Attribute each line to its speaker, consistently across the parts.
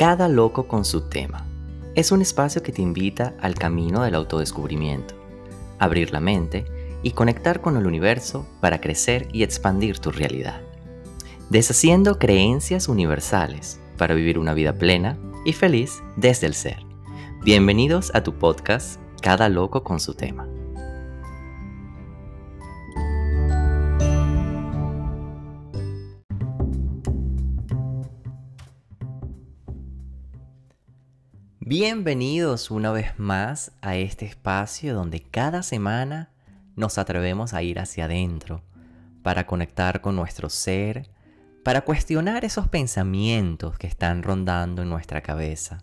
Speaker 1: Cada loco con su tema. Es un espacio que te invita al camino del autodescubrimiento, abrir la mente y conectar con el universo para crecer y expandir tu realidad. Deshaciendo creencias universales para vivir una vida plena y feliz desde el ser. Bienvenidos a tu podcast Cada loco con su tema. Bienvenidos una vez más a este espacio donde cada semana nos atrevemos a ir hacia adentro para conectar con nuestro ser, para cuestionar esos pensamientos que están rondando en nuestra cabeza.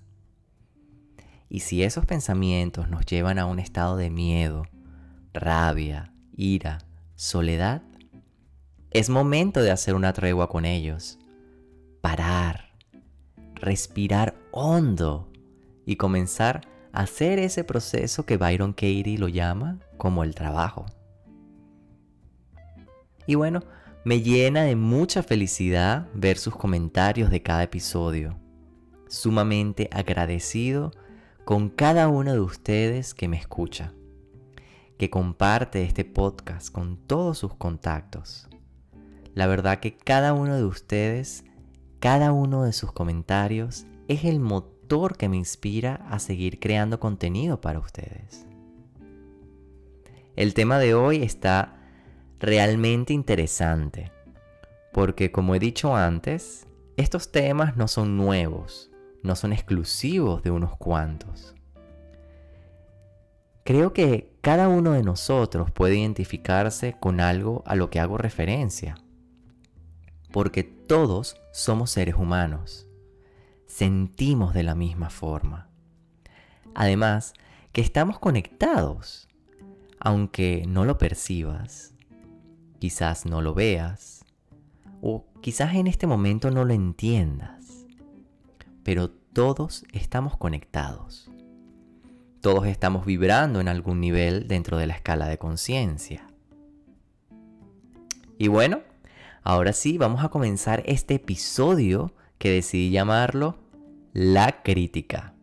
Speaker 1: Y si esos pensamientos nos llevan a un estado de miedo, rabia, ira, soledad, es momento de hacer una tregua con ellos, parar, respirar hondo y comenzar a hacer ese proceso que Byron Katie lo llama como el trabajo. Y bueno, me llena de mucha felicidad ver sus comentarios de cada episodio. Sumamente agradecido con cada uno de ustedes que me escucha, que comparte este podcast con todos sus contactos. La verdad que cada uno de ustedes, cada uno de sus comentarios es el motivo que me inspira a seguir creando contenido para ustedes. El tema de hoy está realmente interesante, porque como he dicho antes, estos temas no son nuevos, no son exclusivos de unos cuantos. Creo que cada uno de nosotros puede identificarse con algo a lo que hago referencia, porque todos somos seres humanos sentimos de la misma forma. Además, que estamos conectados, aunque no lo percibas, quizás no lo veas, o quizás en este momento no lo entiendas, pero todos estamos conectados. Todos estamos vibrando en algún nivel dentro de la escala de conciencia. Y bueno, ahora sí, vamos a comenzar este episodio que decidí llamarlo la crítica.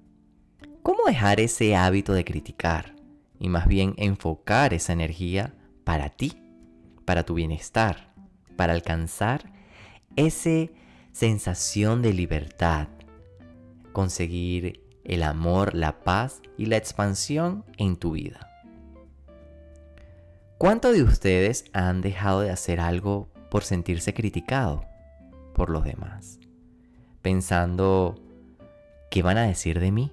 Speaker 1: ¿Cómo dejar ese hábito de criticar y más bien enfocar esa energía para ti, para tu bienestar, para alcanzar esa sensación de libertad, conseguir el amor, la paz y la expansión en tu vida? ¿Cuántos de ustedes han dejado de hacer algo por sentirse criticado por los demás? Pensando, ¿qué van a decir de mí?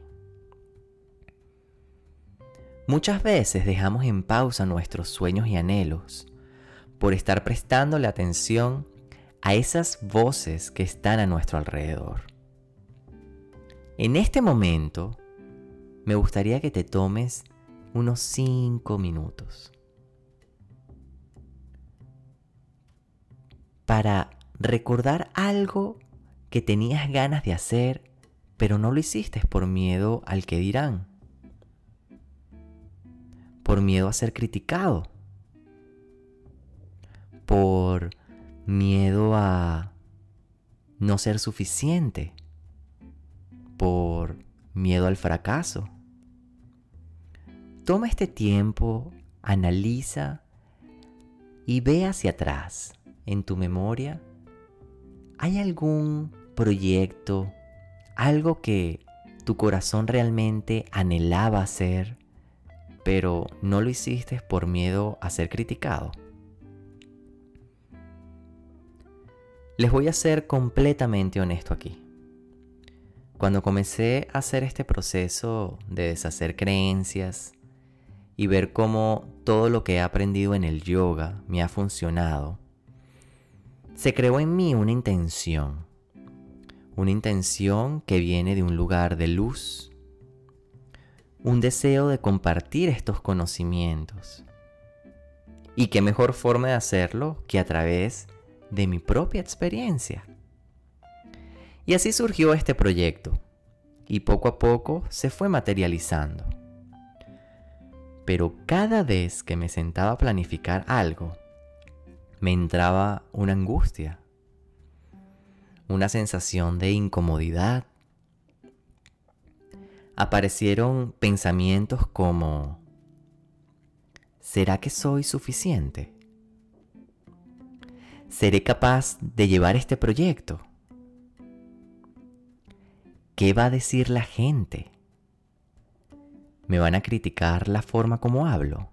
Speaker 1: Muchas veces dejamos en pausa nuestros sueños y anhelos por estar prestándole atención a esas voces que están a nuestro alrededor. En este momento, me gustaría que te tomes unos 5 minutos para recordar algo que tenías ganas de hacer, pero no lo hiciste por miedo al que dirán, por miedo a ser criticado, por miedo a no ser suficiente, por miedo al fracaso. Toma este tiempo, analiza y ve hacia atrás en tu memoria. ¿Hay algún proyecto, algo que tu corazón realmente anhelaba hacer, pero no lo hiciste por miedo a ser criticado? Les voy a ser completamente honesto aquí. Cuando comencé a hacer este proceso de deshacer creencias y ver cómo todo lo que he aprendido en el yoga me ha funcionado, se creó en mí una intención una intención que viene de un lugar de luz, un deseo de compartir estos conocimientos. Y qué mejor forma de hacerlo que a través de mi propia experiencia. Y así surgió este proyecto, y poco a poco se fue materializando. Pero cada vez que me sentaba a planificar algo, me entraba una angustia, una sensación de incomodidad, aparecieron pensamientos como, ¿será que soy suficiente? ¿Seré capaz de llevar este proyecto? ¿Qué va a decir la gente? ¿Me van a criticar la forma como hablo?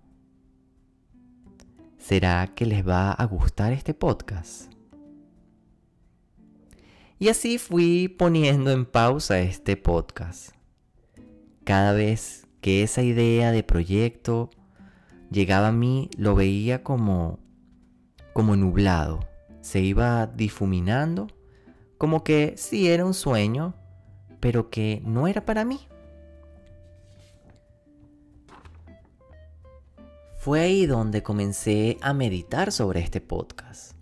Speaker 1: ¿Será que les va a gustar este podcast? Y así fui poniendo en pausa este podcast. Cada vez que esa idea de proyecto llegaba a mí, lo veía como como nublado. Se iba difuminando, como que sí era un sueño, pero que no era para mí. Fue ahí donde comencé a meditar sobre este podcast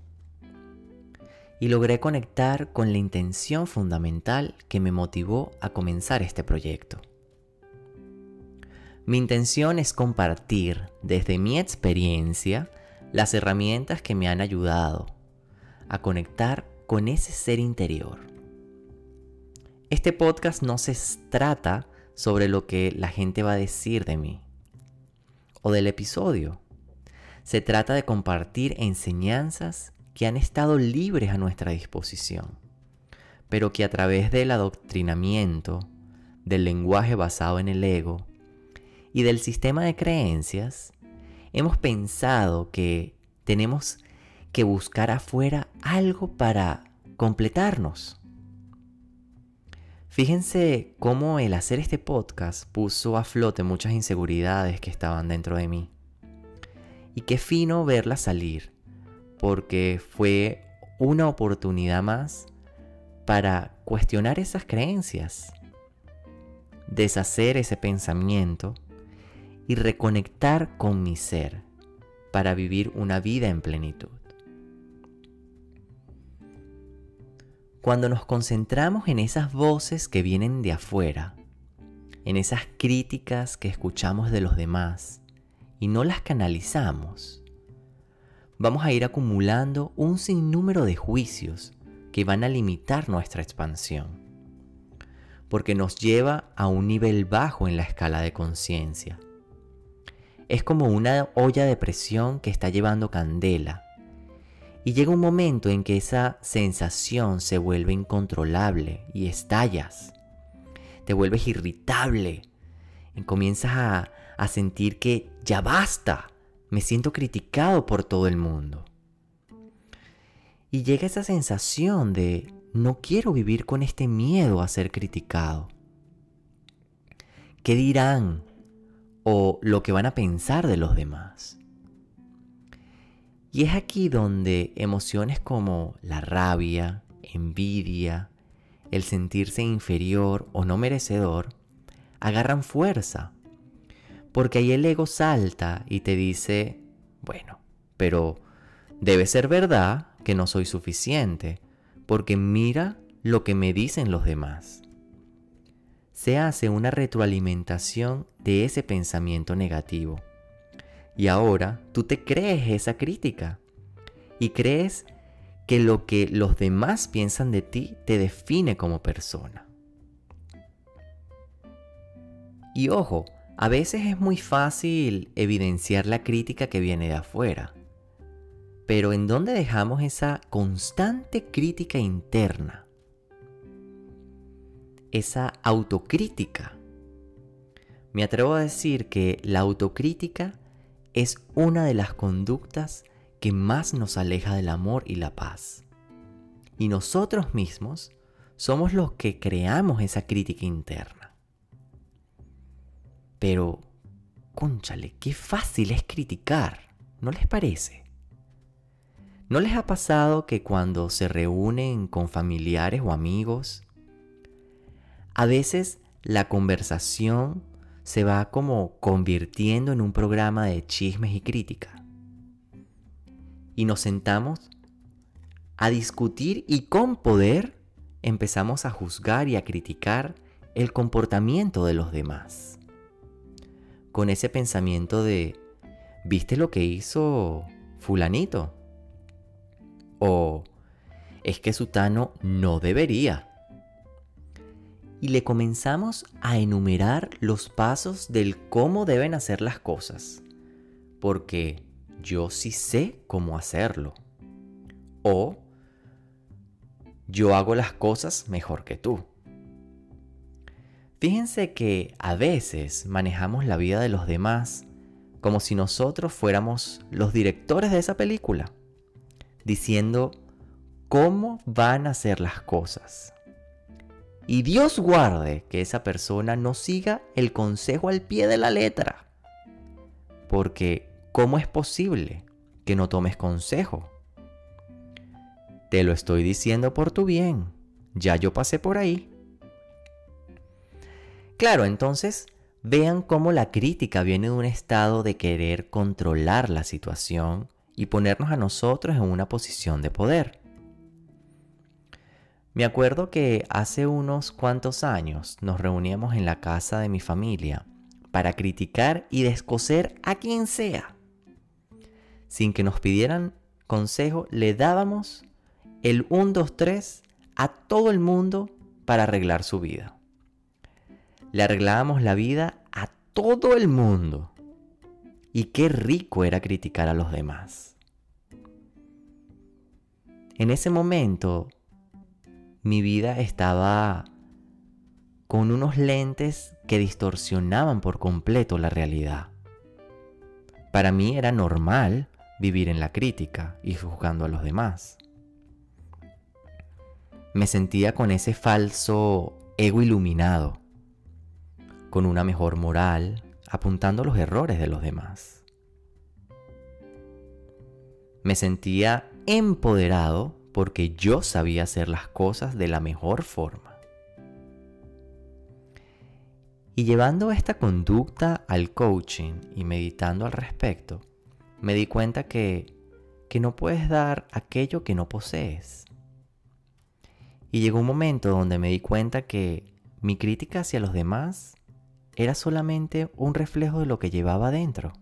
Speaker 1: y logré conectar con la intención fundamental que me motivó a comenzar este proyecto. Mi intención es compartir desde mi experiencia las herramientas que me han ayudado a conectar con ese ser interior. Este podcast no se trata sobre lo que la gente va a decir de mí o del episodio. Se trata de compartir enseñanzas que han estado libres a nuestra disposición, pero que a través del adoctrinamiento, del lenguaje basado en el ego y del sistema de creencias, hemos pensado que tenemos que buscar afuera algo para completarnos. Fíjense cómo el hacer este podcast puso a flote muchas inseguridades que estaban dentro de mí. Y qué fino verlas salir, porque fue una oportunidad más para cuestionar esas creencias, deshacer ese pensamiento y reconectar con mi ser para vivir una vida en plenitud. Cuando nos concentramos en esas voces que vienen de afuera, en esas críticas que escuchamos de los demás y no las canalizamos, vamos a ir acumulando un sinnúmero de juicios que van a limitar nuestra expansión, porque nos lleva a un nivel bajo en la escala de conciencia es como una olla de presión que está llevando candela. Y llega un momento en que esa sensación se vuelve incontrolable y estallas. Te vuelves irritable. Y comienzas a, a sentir que ya basta. Me siento criticado por todo el mundo. Y llega esa sensación de no quiero vivir con este miedo a ser criticado. ¿Qué dirán? o lo que van a pensar de los demás. Y es aquí donde emociones como la rabia, envidia, el sentirse inferior o no merecedor, agarran fuerza. Porque ahí el ego salta y te dice, bueno, pero debe ser verdad que no soy suficiente, porque mira lo que me dicen los demás se hace una retroalimentación de ese pensamiento negativo. Y ahora tú te crees esa crítica y crees que lo que los demás piensan de ti te define como persona. Y ojo, a veces es muy fácil evidenciar la crítica que viene de afuera. Pero ¿en dónde dejamos esa constante crítica interna? esa autocrítica. Me atrevo a decir que la autocrítica es una de las conductas que más nos aleja del amor y la paz. Y nosotros mismos somos los que creamos esa crítica interna. Pero, cónchale, qué fácil es criticar, ¿no les parece? ¿No les ha pasado que cuando se reúnen con familiares o amigos a veces la conversación se va como convirtiendo en un programa de chismes y crítica. Y nos sentamos a discutir y con poder empezamos a juzgar y a criticar el comportamiento de los demás. Con ese pensamiento de, ¿viste lo que hizo fulanito? O, es que Sutano no debería. y le comenzamos a enumerar los pasos del cómo deben hacer las cosas. Porque yo sí sé cómo hacerlo. O yo hago las cosas mejor que tú. Fíjense que a veces manejamos la vida de los demás como si nosotros fuéramos los directores de esa película, diciendo cómo van a ser las cosas. Y Dios guarde que esa persona no siga el consejo al pie de la letra. Porque, ¿cómo es posible que no tomes consejo? Te lo estoy diciendo por tu bien. Ya yo pasé por ahí. Claro, entonces, vean cómo la crítica viene de un estado de querer controlar la situación y ponernos a nosotros en una posición de poder. Me acuerdo que hace unos cuantos años nos reuníamos en la casa de mi familia para criticar y descoser a quien sea. Sin que nos pidieran consejo, le dábamos el 1, 2, 3 a todo el mundo para arreglar su vida. Le arreglábamos la vida a todo el mundo. Y qué rico era criticar a los demás. En ese momento mi vida estaba con unos lentes que distorsionaban por completo la realidad. Para mí era normal vivir en la crítica y juzgando a los demás. Me sentía con ese falso ego iluminado, con una mejor moral, apuntando los errores de los demás. Me sentía empoderado porque yo sabía hacer las cosas de la mejor forma. Y llevando esta conducta al coaching y meditando al respecto, me di cuenta que, que no puedes dar aquello que no posees. Y llegó un momento donde me di cuenta que mi crítica hacia los demás era solamente un reflejo de lo que llevaba dentro.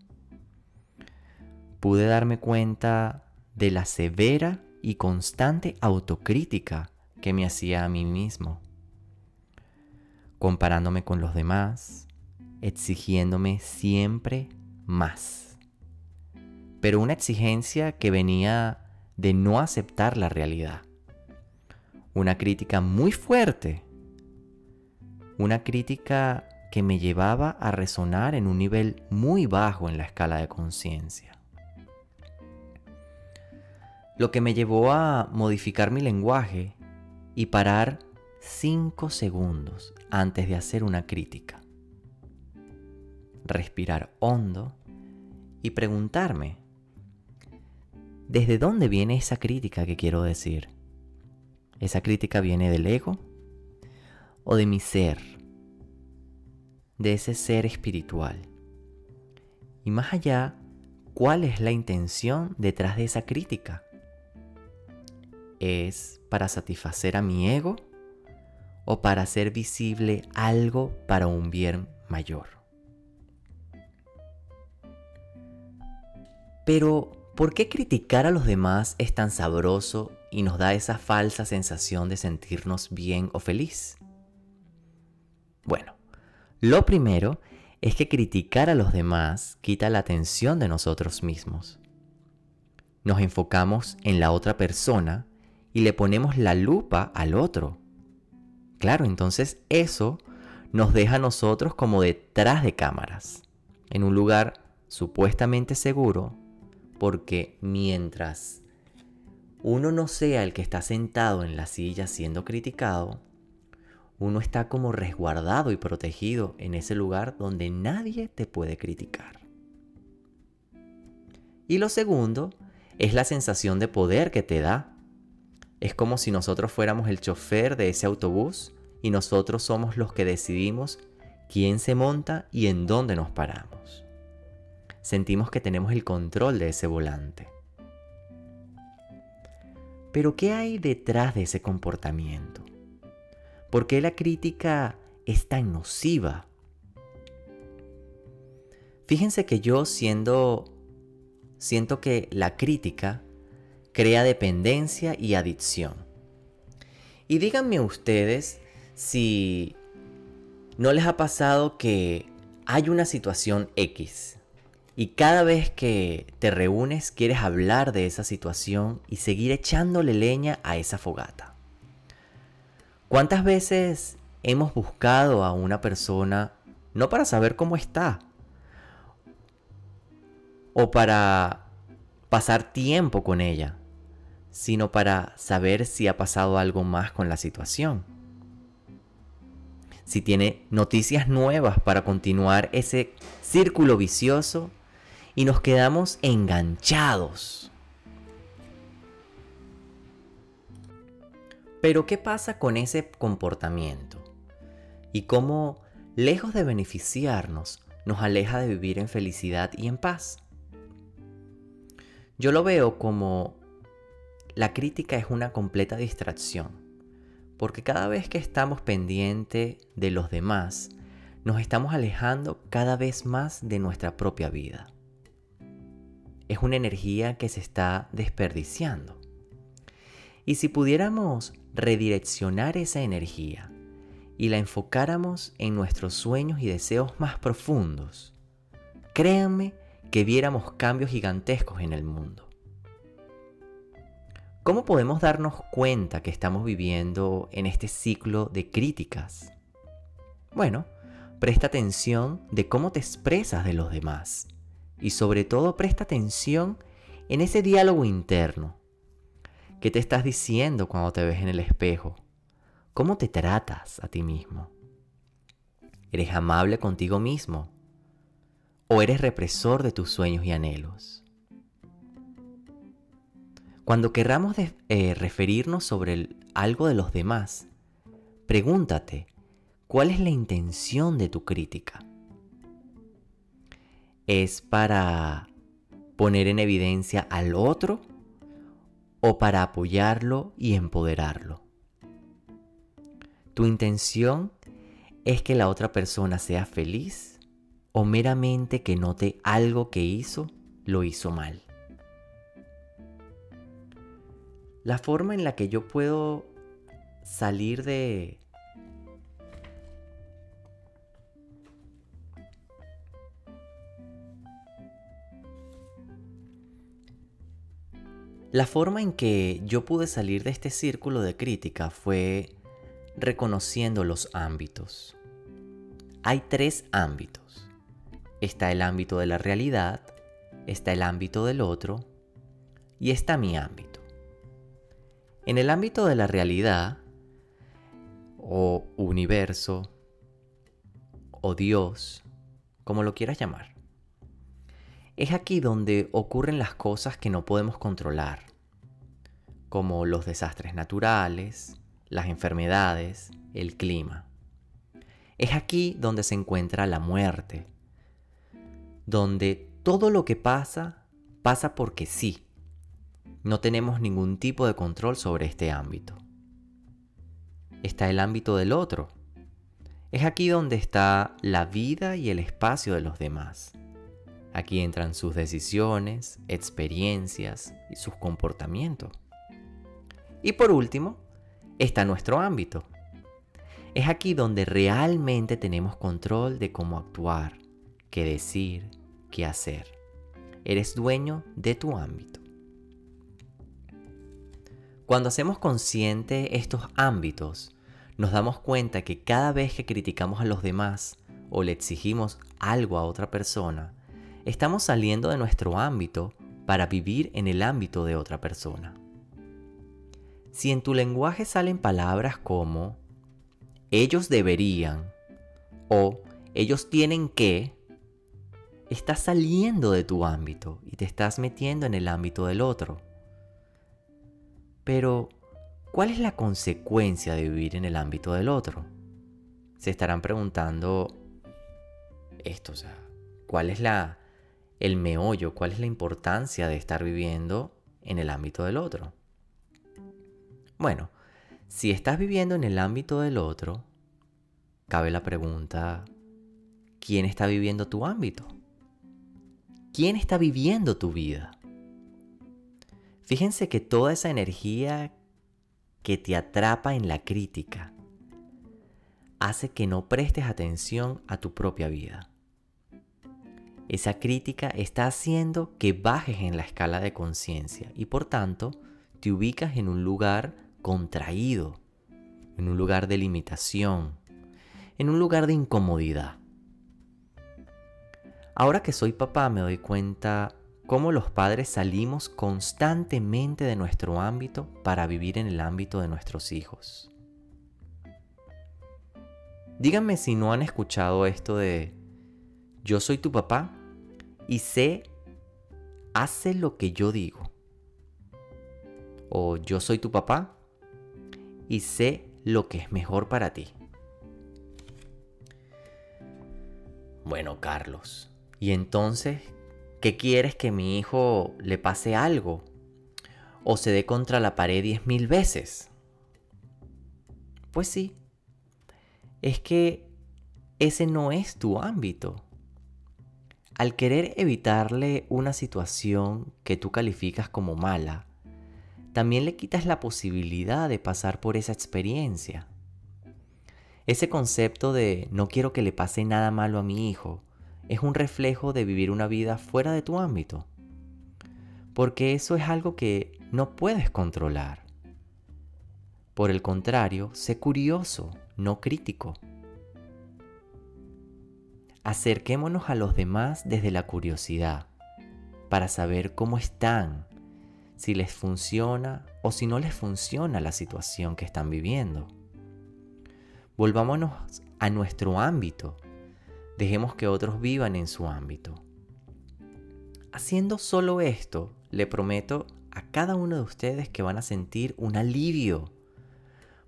Speaker 1: Pude darme cuenta de la severa y constante autocrítica que me hacía a mí mismo, comparándome con los demás, exigiéndome siempre más. Pero una exigencia que venía de no aceptar la realidad. Una crítica muy fuerte. Una crítica que me llevaba a resonar en un nivel muy bajo en la escala de conciencia lo que me llevó a modificar mi lenguaje y parar 5 segundos antes de hacer una crítica. Respirar hondo y preguntarme, ¿desde dónde viene esa crítica que quiero decir? ¿Esa crítica viene del ego o de mi ser? De ese ser espiritual. Y más allá, ¿cuál es la intención detrás de esa crítica? es para satisfacer a mi ego o para hacer visible algo para un bien mayor. Pero, ¿por qué criticar a los demás es tan sabroso y nos da esa falsa sensación de sentirnos bien o feliz? Bueno, lo primero es que criticar a los demás quita la atención de nosotros mismos. Nos enfocamos en la otra persona y le ponemos la lupa al otro. Claro, entonces eso nos deja a nosotros como detrás de cámaras, en un lugar supuestamente seguro, porque mientras uno no sea el que está sentado en la silla siendo criticado, uno está como resguardado y protegido en ese lugar donde nadie te puede criticar. Y lo segundo es la sensación de poder que te da es como si nosotros fuéramos el chofer de ese autobús y nosotros somos los que decidimos quién se monta y en dónde nos paramos. Sentimos que tenemos el control de ese volante. Pero ¿qué hay detrás de ese comportamiento? ¿Por qué la crítica es tan nociva? Fíjense que yo siendo siento que la crítica crea dependencia y adicción. Y díganme ustedes si ¿No les ha pasado que hay una situación X y cada vez que te reúnes quieres hablar de esa situación y seguir echándole leña a esa fogata? ¿Cuántas veces hemos buscado a una persona no para saber cómo está o para pasar tiempo con ella, sino para saber si ha pasado algo más con la situación? si tiene noticias nuevas para continuar ese círculo vicioso y nos quedamos enganchados. Pero ¿qué pasa con ese comportamiento? Y cómo, lejos de beneficiarnos, nos aleja de vivir en felicidad y en paz. Yo lo veo como la crítica es una completa distracción porque cada vez que estamos pendientes de los demás, nos estamos alejando cada vez más de nuestra propia vida. Es una energía que se está desperdiciando. Y si pudiéramos redireccionar esa energía y la enfocáramos en nuestros sueños y deseos más profundos, créanme que viéramos cambios gigantescos en el mundo. ¿Cómo podemos darnos cuenta que estamos viviendo en este ciclo de críticas? Bueno, presta atención de cómo te expresas de los demás y sobre todo presta atención en ese diálogo interno. ¿Qué te estás diciendo cuando te ves en el espejo? ¿Cómo te tratas a ti mismo? ¿Eres amable contigo mismo? ¿O eres represor de tus sueños y anhelos? Cuando querramos eh, referirnos sobre algo de los demás, pregúntate, ¿cuál es la intención de tu crítica? ¿Es para poner en evidencia al otro o para apoyarlo y empoderarlo? ¿Tu intención es que la otra persona sea feliz o meramente que note algo que hizo lo hizo mal? la forma en la que yo puedo salir de... La forma en que yo pude salir de este círculo de crítica fue reconociendo los ámbitos. Hay tres ámbitos. Está el ámbito de la realidad, está el ámbito del otro y está mi ámbito. En el ámbito de la realidad, o universo, o Dios, como lo quieras llamar, es aquí donde ocurren las cosas que no podemos controlar, como los desastres naturales, las enfermedades, el clima. Es aquí donde se encuentra la muerte, donde todo lo que pasa pasa porque sí, no tenemos ningún tipo de control sobre este ámbito. Está el ámbito del otro. Es aquí donde está la vida y el espacio de los demás. Aquí entran sus decisiones, experiencias y sus comportamientos. Y por último, está nuestro ámbito. Es aquí donde realmente tenemos control de cómo actuar, qué decir, qué hacer. Eres dueño de tu ámbito. Cuando hacemos consciente estos ámbitos, nos damos cuenta que cada vez que criticamos a los demás o le exigimos algo a otra persona, estamos saliendo de nuestro ámbito para vivir en el ámbito de otra persona. Si en tu lenguaje salen palabras como ellos deberían o ellos tienen que, estás saliendo de tu ámbito y te estás metiendo en el ámbito del otro. Pero, ¿cuál es la consecuencia de vivir en el ámbito del otro? Se estarán preguntando esto, o ¿cuál es la el meollo, cuál es la importancia de estar viviendo en el ámbito del otro? Bueno, si estás viviendo en el ámbito del otro, cabe la pregunta, ¿quién está viviendo tu ámbito? ¿Quién está viviendo tu vida? Fíjense que toda esa energía que te atrapa en la crítica hace que no prestes atención a tu propia vida. Esa crítica está haciendo que bajes en la escala de conciencia y por tanto te ubicas en un lugar contraído, en un lugar de limitación, en un lugar de incomodidad. Ahora que soy papá me doy cuenta cómo los padres salimos constantemente de nuestro ámbito para vivir en el ámbito de nuestros hijos. Díganme si no han escuchado esto de yo soy tu papá y sé, hace lo que yo digo. O yo soy tu papá y sé lo que es mejor para ti. Bueno, Carlos, ¿y entonces qué quieres que mi hijo le pase algo? ¿O se dé contra la pared diez mil veces? Pues sí, es que ese no es tu ámbito. Al querer evitarle una situación que tú calificas como mala, también le quitas la posibilidad de pasar por esa experiencia. Ese concepto de no quiero que le pase nada malo a mi hijo es un reflejo de vivir una vida fuera de tu ámbito. Porque eso es algo que no puedes controlar. Por el contrario, sé curioso, no crítico. Acerquémonos a los demás desde la curiosidad, para saber cómo están, si les funciona o si no les funciona la situación que están viviendo. Volvámonos a nuestro ámbito, dejemos que otros vivan en su ámbito. Haciendo solo esto, le prometo a cada uno de ustedes que van a sentir un alivio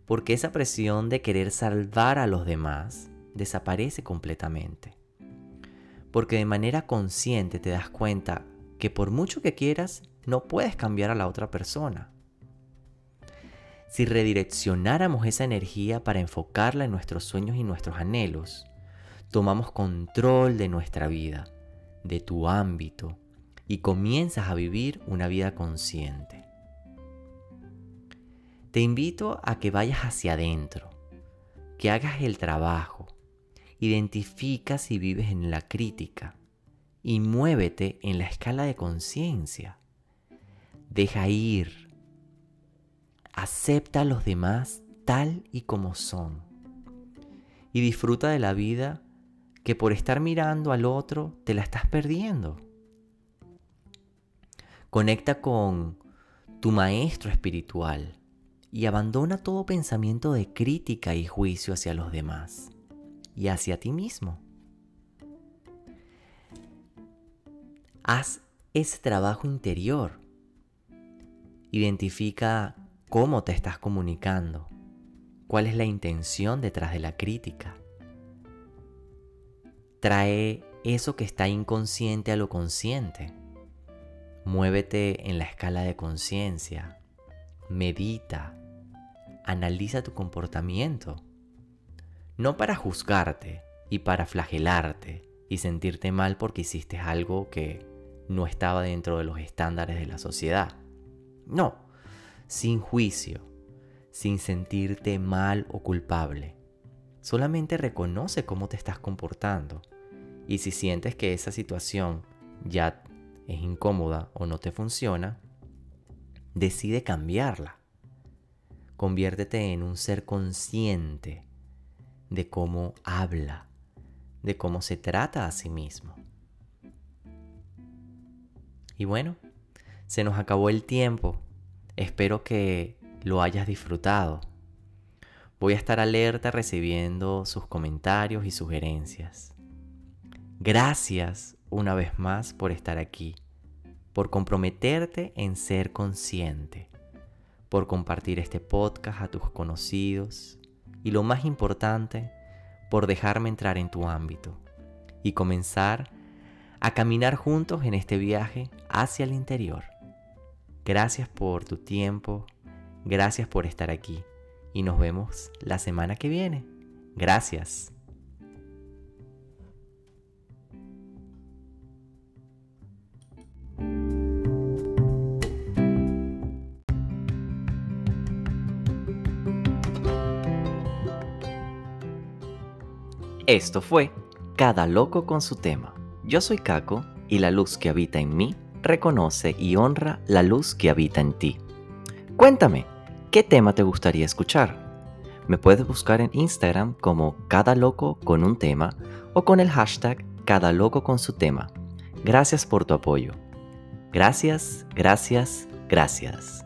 Speaker 1: porque esa presión de querer salvar a los demás desaparece completamente. Porque de manera consciente te das cuenta que por mucho que quieras, no puedes cambiar a la otra persona. Si redireccionáramos esa energía para enfocarla en nuestros sueños y nuestros anhelos, tomamos control de nuestra vida, de tu ámbito, y comienzas a vivir una vida consciente. Te invito a que vayas hacia adentro, que hagas el trabajo, identifica si vives en la crítica y muévete en la escala de conciencia. Deja ir. Acepta a los demás tal y como son. Y disfruta de la vida que por estar mirando al otro te la estás perdiendo. Conecta con tu maestro espiritual y abandona todo pensamiento de crítica y juicio hacia los demás y hacia ti mismo. Haz ese trabajo interior. Identifica cómo te estás comunicando, cuál es la intención detrás de la crítica. Trae eso que está inconsciente a lo consciente. Muévete en la escala de conciencia. Medita, analiza tu comportamiento. No para juzgarte y para flagelarte y sentirte mal porque hiciste algo que no estaba dentro de los estándares de la sociedad. No, sin juicio, sin sentirte mal o culpable. Solamente reconoce cómo te estás comportando. Y si sientes que esa situación ya es incómoda o no te funciona, decide cambiarla. Conviértete en un ser consciente de cómo habla, de cómo se trata a sí mismo. Y bueno, se nos acabó el tiempo. Espero que lo hayas disfrutado. Voy a estar alerta recibiendo sus comentarios y sugerencias. Gracias una vez más por estar aquí, por comprometerte en ser consciente por compartir este podcast a tus conocidos y lo más importante, por dejarme entrar en tu ámbito y comenzar a caminar juntos en este viaje hacia el interior. Gracias por tu tiempo, gracias por estar aquí y nos vemos la semana que viene. Gracias. Esto fue Cada loco con su tema. Yo soy Caco y la luz que habita en mí reconoce y honra la luz que habita en ti. Cuéntame, ¿qué tema te gustaría escuchar? Me puedes buscar en Instagram como Cada loco con un tema o con el hashtag Cada loco con su tema. Gracias por tu apoyo. Gracias, gracias, gracias.